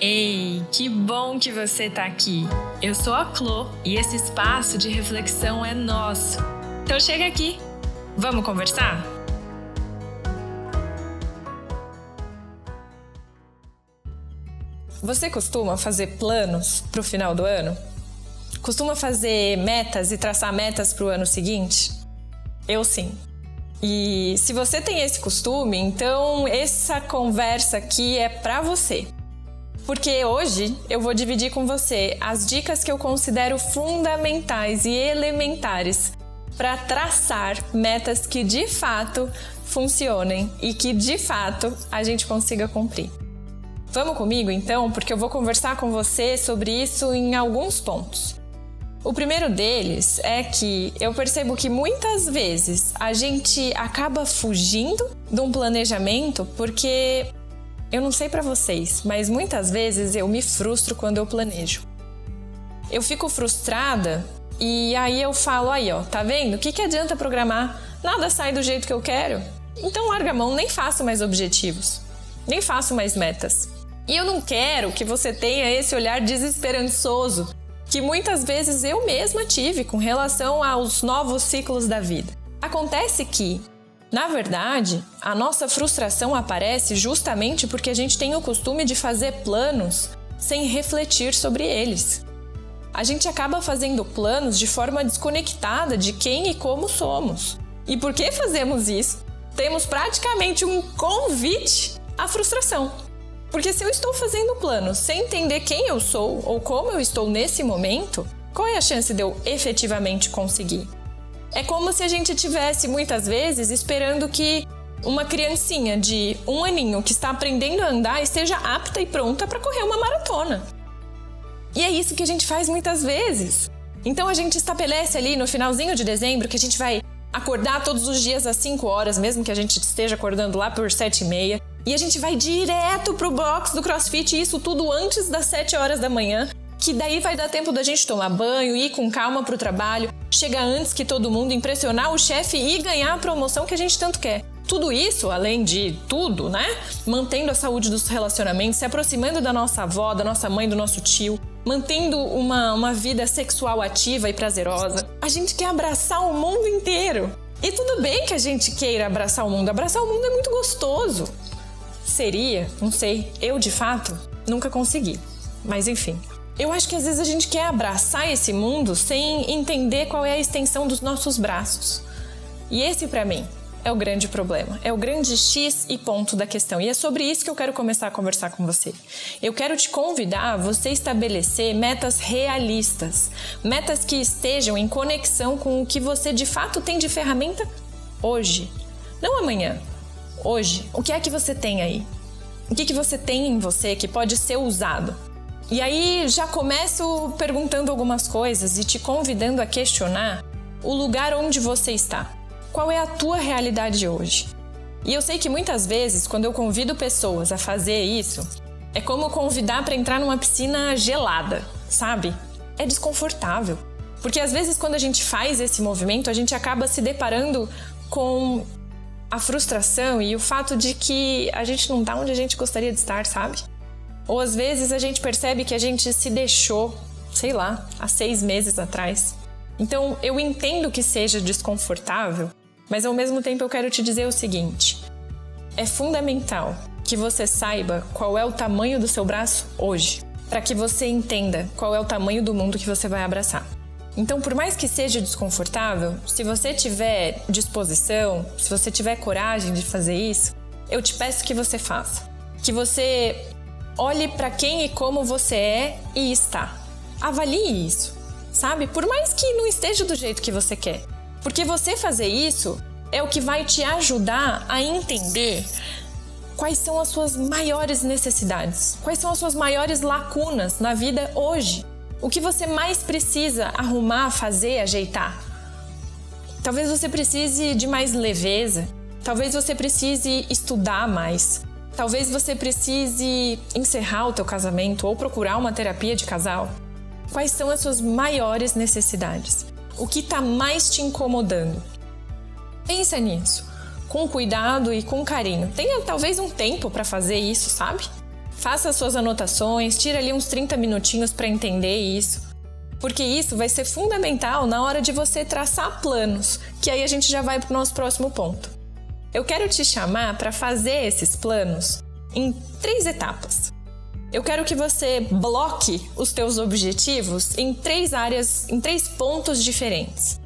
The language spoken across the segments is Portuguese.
Ei, que bom que você está aqui! Eu sou a Clo e esse espaço de reflexão é nosso. Então chega aqui, vamos conversar? Você costuma fazer planos para o final do ano? Costuma fazer metas e traçar metas para o ano seguinte? Eu sim. E se você tem esse costume, então essa conversa aqui é para você porque hoje eu vou dividir com você as dicas que eu considero fundamentais e elementares para traçar metas que de fato funcionem e que de fato a gente consiga cumprir. Vamos comigo então, porque eu vou conversar com você sobre isso em alguns pontos. O primeiro deles é que eu percebo que muitas vezes a gente acaba fugindo de um planejamento porque eu não sei para vocês, mas muitas vezes eu me frustro quando eu planejo. Eu fico frustrada e aí eu falo aí, ó, tá vendo? O que, que adianta programar? Nada sai do jeito que eu quero. Então larga a mão, nem faço mais objetivos, nem faço mais metas. E eu não quero que você tenha esse olhar desesperançoso que muitas vezes eu mesma tive com relação aos novos ciclos da vida. Acontece que na verdade, a nossa frustração aparece justamente porque a gente tem o costume de fazer planos sem refletir sobre eles. A gente acaba fazendo planos de forma desconectada de quem e como somos. E por que fazemos isso? Temos praticamente um convite à frustração. Porque se eu estou fazendo um plano sem entender quem eu sou ou como eu estou nesse momento, qual é a chance de eu efetivamente conseguir? É como se a gente tivesse muitas vezes esperando que uma criancinha de um aninho que está aprendendo a andar esteja apta e pronta para correr uma maratona. E é isso que a gente faz muitas vezes. Então a gente estabelece ali no finalzinho de dezembro que a gente vai acordar todos os dias às 5 horas, mesmo que a gente esteja acordando lá por 7 e meia. E a gente vai direto pro box do CrossFit, isso tudo antes das 7 horas da manhã, que daí vai dar tempo da gente tomar banho, ir com calma pro trabalho, chegar antes que todo mundo, impressionar o chefe e ganhar a promoção que a gente tanto quer. Tudo isso, além de tudo, né? Mantendo a saúde dos relacionamentos, se aproximando da nossa avó, da nossa mãe, do nosso tio, mantendo uma, uma vida sexual ativa e prazerosa. A gente quer abraçar o mundo inteiro. E tudo bem que a gente queira abraçar o mundo. Abraçar o mundo é muito gostoso. Seria, não sei, eu de fato nunca consegui. Mas enfim, eu acho que às vezes a gente quer abraçar esse mundo sem entender qual é a extensão dos nossos braços. E esse, para mim, é o grande problema, é o grande X e ponto da questão. E é sobre isso que eu quero começar a conversar com você. Eu quero te convidar a você estabelecer metas realistas, metas que estejam em conexão com o que você de fato tem de ferramenta hoje, não amanhã. Hoje, o que é que você tem aí? O que, que você tem em você que pode ser usado? E aí já começo perguntando algumas coisas e te convidando a questionar o lugar onde você está. Qual é a tua realidade hoje? E eu sei que muitas vezes, quando eu convido pessoas a fazer isso, é como convidar para entrar numa piscina gelada, sabe? É desconfortável. Porque às vezes, quando a gente faz esse movimento, a gente acaba se deparando com a frustração e o fato de que a gente não está onde a gente gostaria de estar, sabe? Ou às vezes a gente percebe que a gente se deixou, sei lá, há seis meses atrás. Então eu entendo que seja desconfortável, mas ao mesmo tempo eu quero te dizer o seguinte: é fundamental que você saiba qual é o tamanho do seu braço hoje, para que você entenda qual é o tamanho do mundo que você vai abraçar. Então, por mais que seja desconfortável, se você tiver disposição, se você tiver coragem de fazer isso, eu te peço que você faça. Que você Olhe para quem e como você é e está. Avalie isso, sabe? Por mais que não esteja do jeito que você quer. Porque você fazer isso é o que vai te ajudar a entender quais são as suas maiores necessidades, quais são as suas maiores lacunas na vida hoje. O que você mais precisa arrumar, fazer, ajeitar. Talvez você precise de mais leveza, talvez você precise estudar mais, Talvez você precise encerrar o teu casamento ou procurar uma terapia de casal. Quais são as suas maiores necessidades? O que está mais te incomodando? Pensa nisso, com cuidado e com carinho. Tenha talvez um tempo para fazer isso, sabe? faça suas anotações, tira ali uns 30 minutinhos para entender isso. Porque isso vai ser fundamental na hora de você traçar planos, que aí a gente já vai para o nosso próximo ponto. Eu quero te chamar para fazer esses planos em três etapas. Eu quero que você bloque os teus objetivos em três áreas, em três pontos diferentes,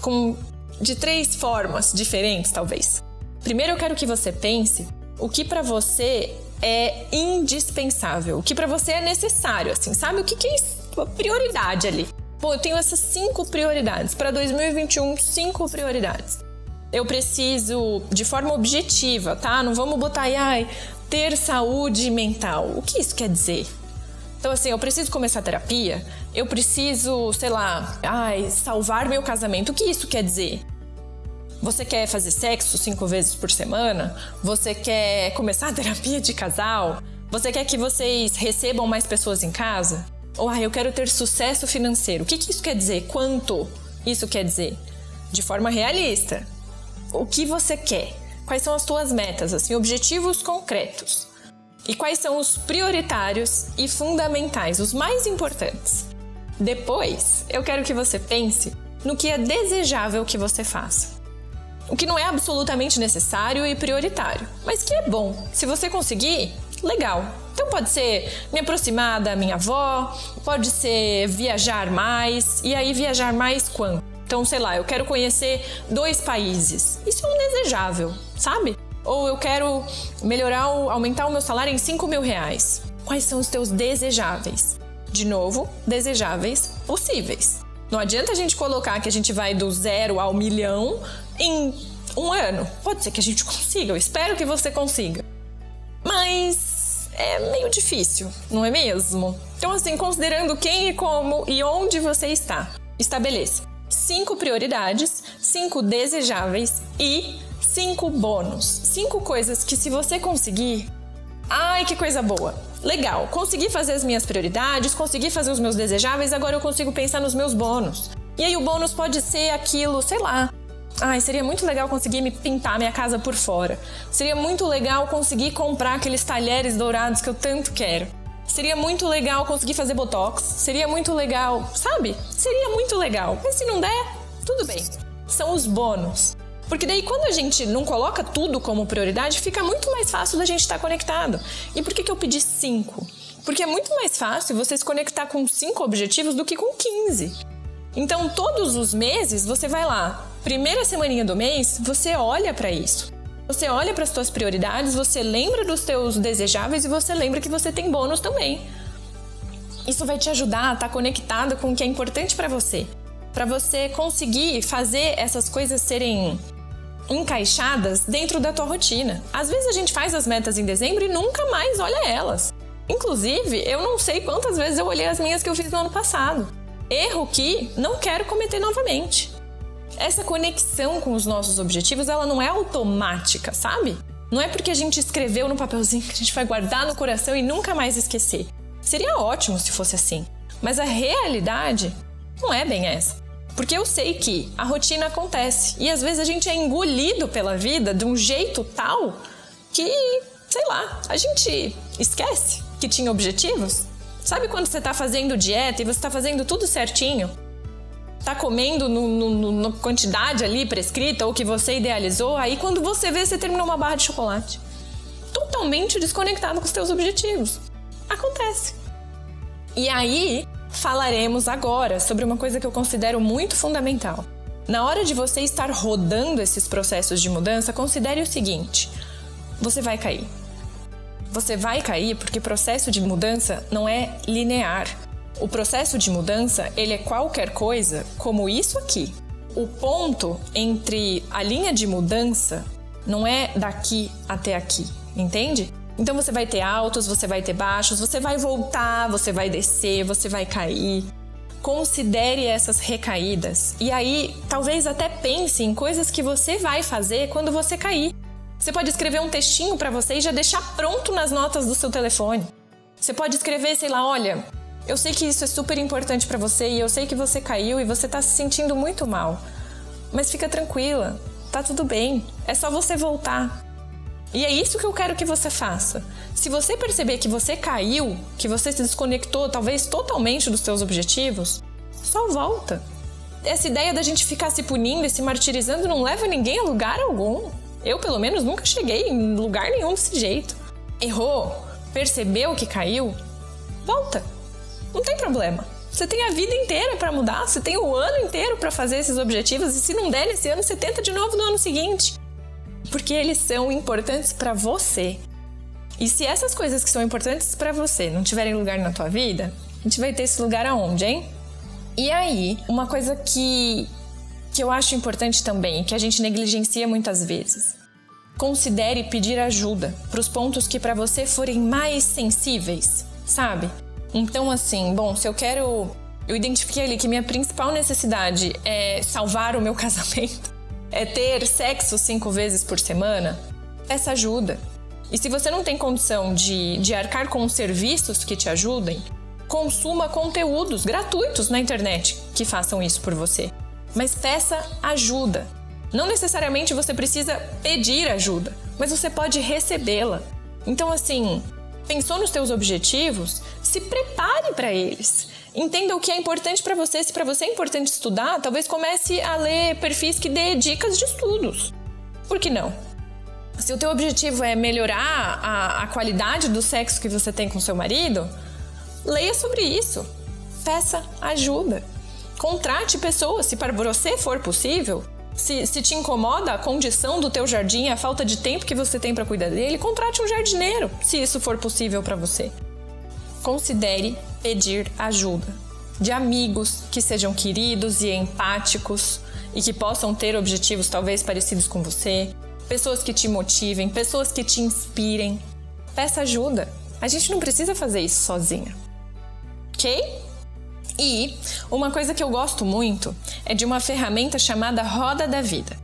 com de três formas diferentes, talvez. Primeiro, eu quero que você pense o que para você é indispensável, o que para você é necessário, assim, sabe? O que, que é prioridade ali? Pô, eu tenho essas cinco prioridades. Para 2021, cinco prioridades. Eu preciso, de forma objetiva, tá? Não vamos botar aí, ai, ter saúde mental. O que isso quer dizer? Então, assim, eu preciso começar terapia, eu preciso, sei lá, ai, salvar meu casamento. O que isso quer dizer? Você quer fazer sexo cinco vezes por semana? Você quer começar a terapia de casal? Você quer que vocês recebam mais pessoas em casa? Ou, ah, eu quero ter sucesso financeiro. O que, que isso quer dizer? Quanto isso quer dizer? De forma realista. O que você quer? Quais são as tuas metas, assim, objetivos concretos? E quais são os prioritários e fundamentais, os mais importantes? Depois, eu quero que você pense no que é desejável que você faça. O que não é absolutamente necessário e prioritário, mas que é bom. Se você conseguir, legal. Então pode ser me aproximar da minha avó, pode ser viajar mais, e aí viajar mais quando? Então, sei lá, eu quero conhecer dois países. Isso é um desejável, sabe? Ou eu quero melhorar, aumentar o meu salário em 5 mil reais. Quais são os teus desejáveis? De novo, desejáveis possíveis. Não adianta a gente colocar que a gente vai do zero ao milhão em um ano. Pode ser que a gente consiga, eu espero que você consiga. Mas é meio difícil, não é mesmo? Então, assim, considerando quem e como e onde você está, estabeleça cinco prioridades, cinco desejáveis e cinco bônus. Cinco coisas que, se você conseguir, ai que coisa boa! Legal, consegui fazer as minhas prioridades, consegui fazer os meus desejáveis, agora eu consigo pensar nos meus bônus. E aí o bônus pode ser aquilo, sei lá. Ai, seria muito legal conseguir me pintar minha casa por fora. Seria muito legal conseguir comprar aqueles talheres dourados que eu tanto quero. Seria muito legal conseguir fazer botox. Seria muito legal, sabe? Seria muito legal. Mas se não der, tudo bem. São os bônus. Porque daí quando a gente não coloca tudo como prioridade, fica muito mais fácil da gente estar conectado. E por que, que eu pedi cinco? Porque é muito mais fácil você se conectar com cinco objetivos do que com 15. Então, todos os meses, você vai lá, primeira semaninha do mês, você olha para isso. Você olha para as suas prioridades, você lembra dos teus desejáveis e você lembra que você tem bônus também. Isso vai te ajudar a estar tá conectado com o que é importante para você, para você conseguir fazer essas coisas serem encaixadas dentro da tua rotina. Às vezes a gente faz as metas em dezembro e nunca mais olha elas. Inclusive, eu não sei quantas vezes eu olhei as minhas que eu fiz no ano passado. Erro que não quero cometer novamente essa conexão com os nossos objetivos, ela não é automática, sabe? Não é porque a gente escreveu no papelzinho que a gente vai guardar no coração e nunca mais esquecer. Seria ótimo se fosse assim, mas a realidade não é bem essa. Porque eu sei que a rotina acontece e às vezes a gente é engolido pela vida de um jeito tal que, sei lá, a gente esquece que tinha objetivos. Sabe quando você está fazendo dieta e você está fazendo tudo certinho? Tá comendo no, no, no, quantidade ali prescrita ou que você idealizou, aí quando você vê, você terminou uma barra de chocolate. Totalmente desconectado com os seus objetivos. Acontece. E aí, falaremos agora sobre uma coisa que eu considero muito fundamental. Na hora de você estar rodando esses processos de mudança, considere o seguinte: você vai cair. Você vai cair porque processo de mudança não é linear. O processo de mudança, ele é qualquer coisa como isso aqui. O ponto entre a linha de mudança não é daqui até aqui, entende? Então você vai ter altos, você vai ter baixos, você vai voltar, você vai descer, você vai cair. Considere essas recaídas e aí talvez até pense em coisas que você vai fazer quando você cair. Você pode escrever um textinho para você e já deixar pronto nas notas do seu telefone. Você pode escrever, sei lá, olha, eu sei que isso é super importante para você e eu sei que você caiu e você tá se sentindo muito mal. Mas fica tranquila, tá tudo bem. É só você voltar. E é isso que eu quero que você faça. Se você perceber que você caiu, que você se desconectou talvez totalmente dos seus objetivos, só volta. Essa ideia da gente ficar se punindo e se martirizando não leva ninguém a lugar algum. Eu, pelo menos, nunca cheguei em lugar nenhum desse jeito. Errou, percebeu que caiu, volta. Não tem problema. Você tem a vida inteira para mudar, você tem o ano inteiro para fazer esses objetivos e se não der nesse ano, você tenta de novo no ano seguinte. Porque eles são importantes para você. E se essas coisas que são importantes para você não tiverem lugar na tua vida, a gente vai ter esse lugar aonde, hein? E aí, uma coisa que que eu acho importante também, que a gente negligencia muitas vezes. Considere pedir ajuda para os pontos que para você forem mais sensíveis, sabe? Então, assim, bom, se eu quero. Eu identifiquei ali que minha principal necessidade é salvar o meu casamento, é ter sexo cinco vezes por semana, peça ajuda. E se você não tem condição de, de arcar com serviços que te ajudem, consuma conteúdos gratuitos na internet que façam isso por você. Mas peça ajuda. Não necessariamente você precisa pedir ajuda, mas você pode recebê-la. Então, assim, pensou nos seus objetivos, se prepare para eles. Entenda o que é importante para você. Se para você é importante estudar, talvez comece a ler perfis que dê dicas de estudos. Por que não? Se o teu objetivo é melhorar a, a qualidade do sexo que você tem com seu marido, leia sobre isso. Peça ajuda. Contrate pessoas, se para você for possível. Se, se te incomoda a condição do teu jardim, a falta de tempo que você tem para cuidar dele, contrate um jardineiro, se isso for possível para você. Considere pedir ajuda de amigos que sejam queridos e empáticos e que possam ter objetivos talvez parecidos com você, pessoas que te motivem, pessoas que te inspirem. Peça ajuda. A gente não precisa fazer isso sozinha. Ok? E uma coisa que eu gosto muito é de uma ferramenta chamada Roda da Vida.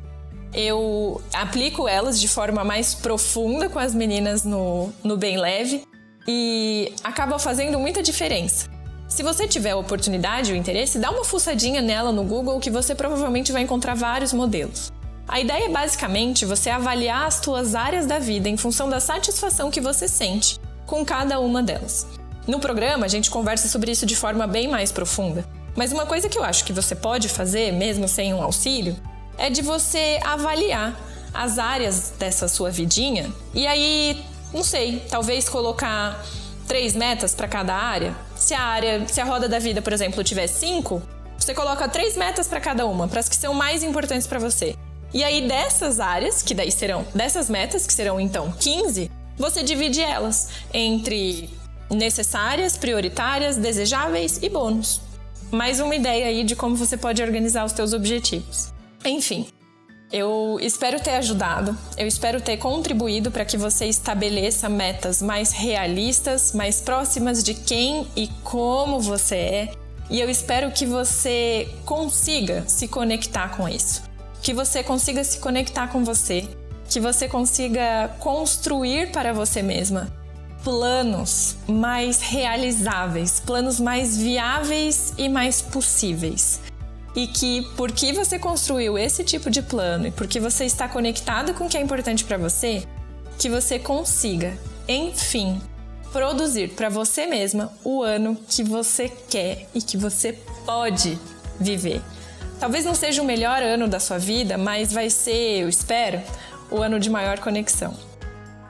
Eu aplico elas de forma mais profunda com as meninas no, no Bem Leve e acaba fazendo muita diferença. Se você tiver a oportunidade ou interesse, dá uma fuçadinha nela no Google que você provavelmente vai encontrar vários modelos. A ideia é basicamente você avaliar as suas áreas da vida em função da satisfação que você sente com cada uma delas. No programa, a gente conversa sobre isso de forma bem mais profunda. Mas uma coisa que eu acho que você pode fazer, mesmo sem um auxílio, é de você avaliar as áreas dessa sua vidinha e aí, não sei, talvez colocar três metas para cada área. Se a área, se a roda da vida, por exemplo, tiver cinco, você coloca três metas para cada uma, para as que são mais importantes para você. E aí dessas áreas, que daí serão dessas metas, que serão então 15, você divide elas entre necessárias, prioritárias, desejáveis e bônus. Mais uma ideia aí de como você pode organizar os seus objetivos. Enfim, eu espero ter ajudado, eu espero ter contribuído para que você estabeleça metas mais realistas, mais próximas de quem e como você é, e eu espero que você consiga se conectar com isso. Que você consiga se conectar com você, que você consiga construir para você mesma planos mais realizáveis, planos mais viáveis e mais possíveis. E que, porque você construiu esse tipo de plano e porque você está conectado com o que é importante para você, que você consiga, enfim, produzir para você mesma o ano que você quer e que você pode viver. Talvez não seja o melhor ano da sua vida, mas vai ser, eu espero, o ano de maior conexão.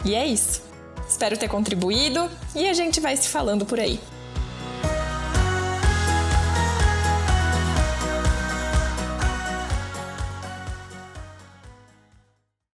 E é isso. Espero ter contribuído e a gente vai se falando por aí.